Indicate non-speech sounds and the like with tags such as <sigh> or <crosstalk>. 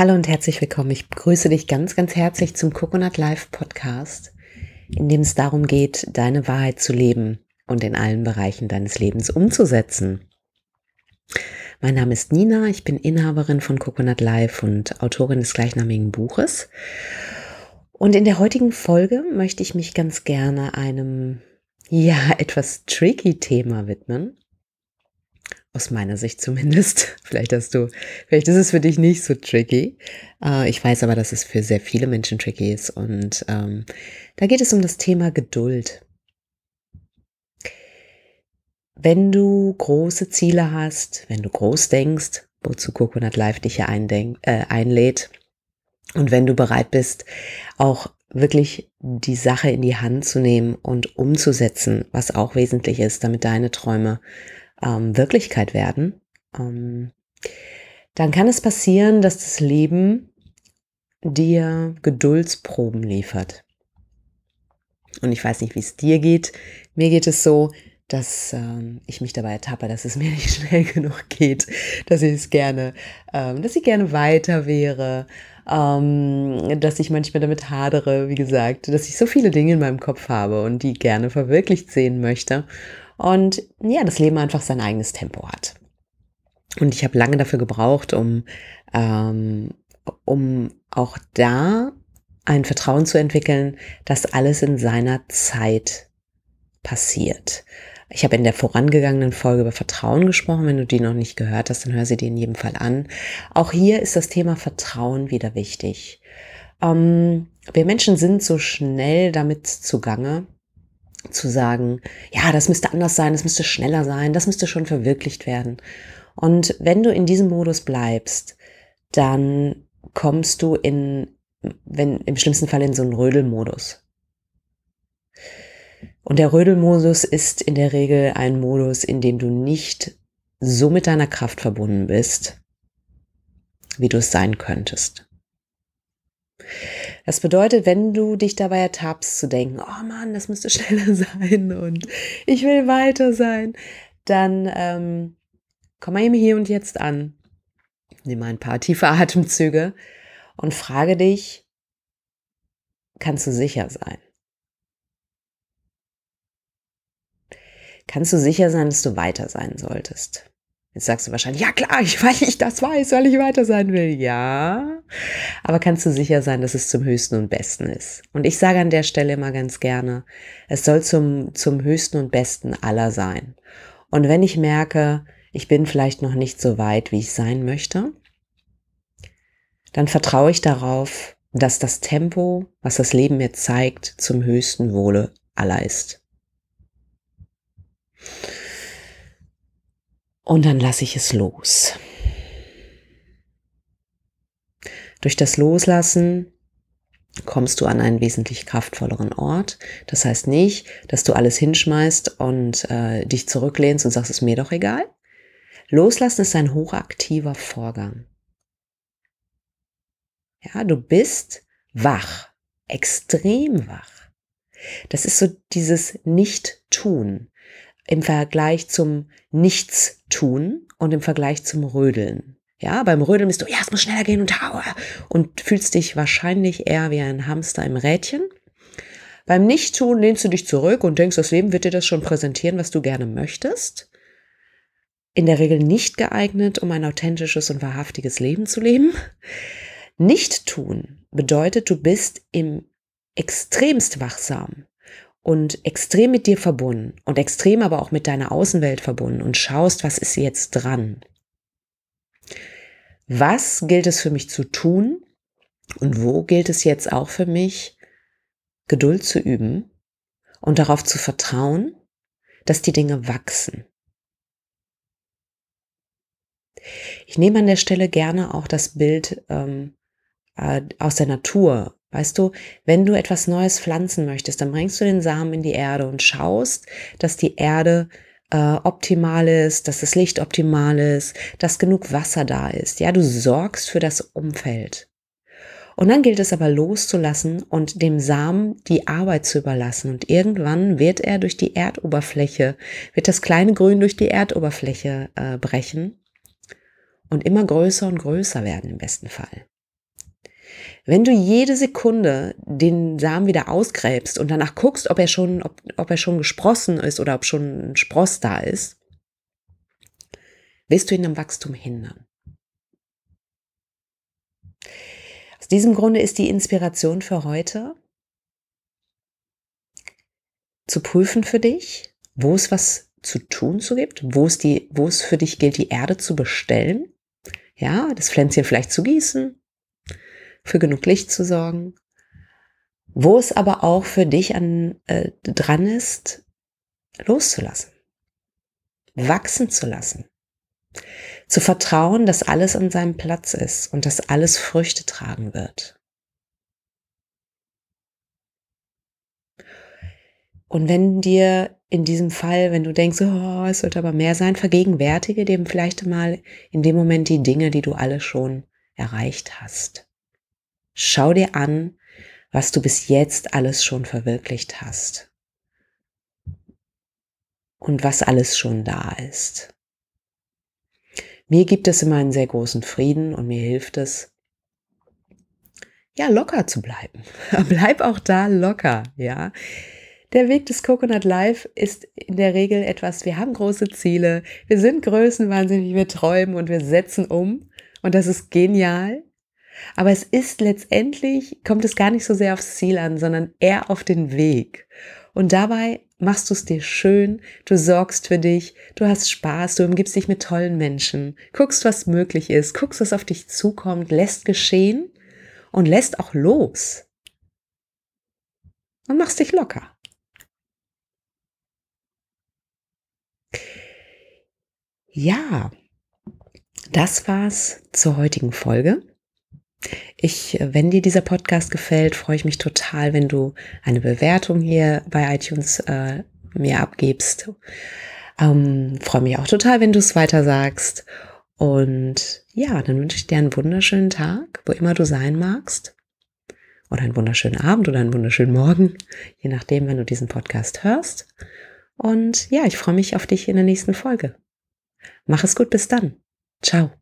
Hallo und herzlich willkommen. Ich begrüße dich ganz, ganz herzlich zum Coconut Life Podcast, in dem es darum geht, deine Wahrheit zu leben und in allen Bereichen deines Lebens umzusetzen. Mein Name ist Nina, ich bin Inhaberin von Coconut Life und Autorin des gleichnamigen Buches. Und in der heutigen Folge möchte ich mich ganz gerne einem, ja, <laughs> etwas tricky Thema widmen aus meiner Sicht zumindest. <laughs> Vielleicht hast du, vielleicht ist es für dich nicht so tricky. Äh, ich weiß aber, dass es für sehr viele Menschen tricky ist. Und ähm, da geht es um das Thema Geduld. Wenn du große Ziele hast, wenn du groß denkst, wozu Coconut Life dich ja eindenk, äh, einlädt, und wenn du bereit bist, auch wirklich die Sache in die Hand zu nehmen und umzusetzen, was auch wesentlich ist, damit deine Träume ähm, Wirklichkeit werden, ähm, dann kann es passieren, dass das Leben dir Geduldsproben liefert. Und ich weiß nicht, wie es dir geht. Mir geht es so, dass ähm, ich mich dabei ertappe, dass es <laughs> mir nicht schnell genug geht, dass ich es gerne, ähm, dass ich gerne weiter wäre, ähm, dass ich manchmal damit hadere, wie gesagt, dass ich so viele Dinge in meinem Kopf habe und die gerne verwirklicht sehen möchte und ja, das Leben einfach sein eigenes Tempo hat. Und ich habe lange dafür gebraucht, um, ähm, um auch da ein Vertrauen zu entwickeln, dass alles in seiner Zeit passiert. Ich habe in der vorangegangenen Folge über Vertrauen gesprochen. Wenn du die noch nicht gehört hast, dann hör sie dir in jedem Fall an. Auch hier ist das Thema Vertrauen wieder wichtig. Ähm, wir Menschen sind so schnell damit zugange, zu sagen, ja, das müsste anders sein, das müsste schneller sein, das müsste schon verwirklicht werden. Und wenn du in diesem Modus bleibst, dann kommst du in, wenn im schlimmsten Fall in so einen Rödelmodus. Und der Rödelmodus ist in der Regel ein Modus, in dem du nicht so mit deiner Kraft verbunden bist, wie du es sein könntest. Das bedeutet, wenn du dich dabei ertappst zu denken, oh Mann, das müsste <laughs> schneller sein und ich will weiter sein, dann ähm, komm mal hier und jetzt an. Nimm mal ein paar tiefe <laughs> Atemzüge und frage dich, kannst du sicher sein? Kannst du sicher sein, dass du weiter sein solltest? Jetzt sagst du wahrscheinlich, ja klar, ich, weil ich das weiß, weil ich weiter sein will. Ja, aber kannst du sicher sein, dass es zum Höchsten und Besten ist. Und ich sage an der Stelle immer ganz gerne, es soll zum, zum Höchsten und Besten aller sein. Und wenn ich merke, ich bin vielleicht noch nicht so weit, wie ich sein möchte, dann vertraue ich darauf, dass das Tempo, was das Leben mir zeigt, zum höchsten Wohle aller ist. Und dann lasse ich es los. Durch das Loslassen kommst du an einen wesentlich kraftvolleren Ort. Das heißt nicht, dass du alles hinschmeißt und äh, dich zurücklehnst und sagst, es ist mir doch egal. Loslassen ist ein hochaktiver Vorgang. Ja, du bist wach, extrem wach. Das ist so dieses Nicht-Tun im Vergleich zum Nichtstun und im Vergleich zum Rödeln. Ja, beim Rödeln bist du, ja, es muss schneller gehen und und fühlst dich wahrscheinlich eher wie ein Hamster im Rädchen. Beim Nichttun lehnst du dich zurück und denkst, das Leben wird dir das schon präsentieren, was du gerne möchtest. In der Regel nicht geeignet, um ein authentisches und wahrhaftiges Leben zu leben. Nicht tun bedeutet, du bist im extremst wachsam und extrem mit dir verbunden und extrem aber auch mit deiner Außenwelt verbunden und schaust, was ist jetzt dran. Was gilt es für mich zu tun und wo gilt es jetzt auch für mich, Geduld zu üben und darauf zu vertrauen, dass die Dinge wachsen. Ich nehme an der Stelle gerne auch das Bild ähm, äh, aus der Natur Weißt du, wenn du etwas Neues pflanzen möchtest, dann bringst du den Samen in die Erde und schaust, dass die Erde äh, optimal ist, dass das Licht optimal ist, dass genug Wasser da ist. Ja, du sorgst für das Umfeld. Und dann gilt es aber loszulassen und dem Samen die Arbeit zu überlassen. Und irgendwann wird er durch die Erdoberfläche, wird das kleine Grün durch die Erdoberfläche äh, brechen und immer größer und größer werden im besten Fall. Wenn du jede Sekunde den Samen wieder ausgräbst und danach guckst, ob er schon, ob, ob er schon gesprossen ist oder ob schon ein Spross da ist, wirst du ihn am Wachstum hindern. Aus diesem Grunde ist die Inspiration für heute zu prüfen für dich, wo es was zu tun zu gibt, wo es die, wo es für dich gilt, die Erde zu bestellen, ja, das Pflänzchen vielleicht zu gießen, für genug Licht zu sorgen, wo es aber auch für dich an, äh, dran ist, loszulassen, wachsen zu lassen, zu vertrauen, dass alles an seinem Platz ist und dass alles Früchte tragen wird. Und wenn dir in diesem Fall, wenn du denkst, oh, es sollte aber mehr sein, vergegenwärtige dem vielleicht mal in dem Moment die Dinge, die du alle schon erreicht hast. Schau dir an, was du bis jetzt alles schon verwirklicht hast. Und was alles schon da ist. Mir gibt es immer einen sehr großen Frieden und mir hilft es, ja, locker zu bleiben. <laughs> Bleib auch da locker, ja. Der Weg des Coconut Life ist in der Regel etwas, wir haben große Ziele, wir sind größenwahnsinnig, wir träumen und wir setzen um und das ist genial. Aber es ist letztendlich, kommt es gar nicht so sehr aufs Ziel an, sondern eher auf den Weg. Und dabei machst du es dir schön, du sorgst für dich, du hast Spaß, du umgibst dich mit tollen Menschen, guckst, was möglich ist, guckst, was auf dich zukommt, lässt geschehen und lässt auch los. Und machst dich locker. Ja, das war's zur heutigen Folge. Ich, wenn dir dieser Podcast gefällt, freue ich mich total, wenn du eine Bewertung hier bei iTunes äh, mir abgibst. Ähm, freue mich auch total, wenn du es weiter sagst. Und ja, dann wünsche ich dir einen wunderschönen Tag, wo immer du sein magst. Oder einen wunderschönen Abend oder einen wunderschönen Morgen, je nachdem, wenn du diesen Podcast hörst. Und ja, ich freue mich auf dich in der nächsten Folge. Mach es gut, bis dann. Ciao.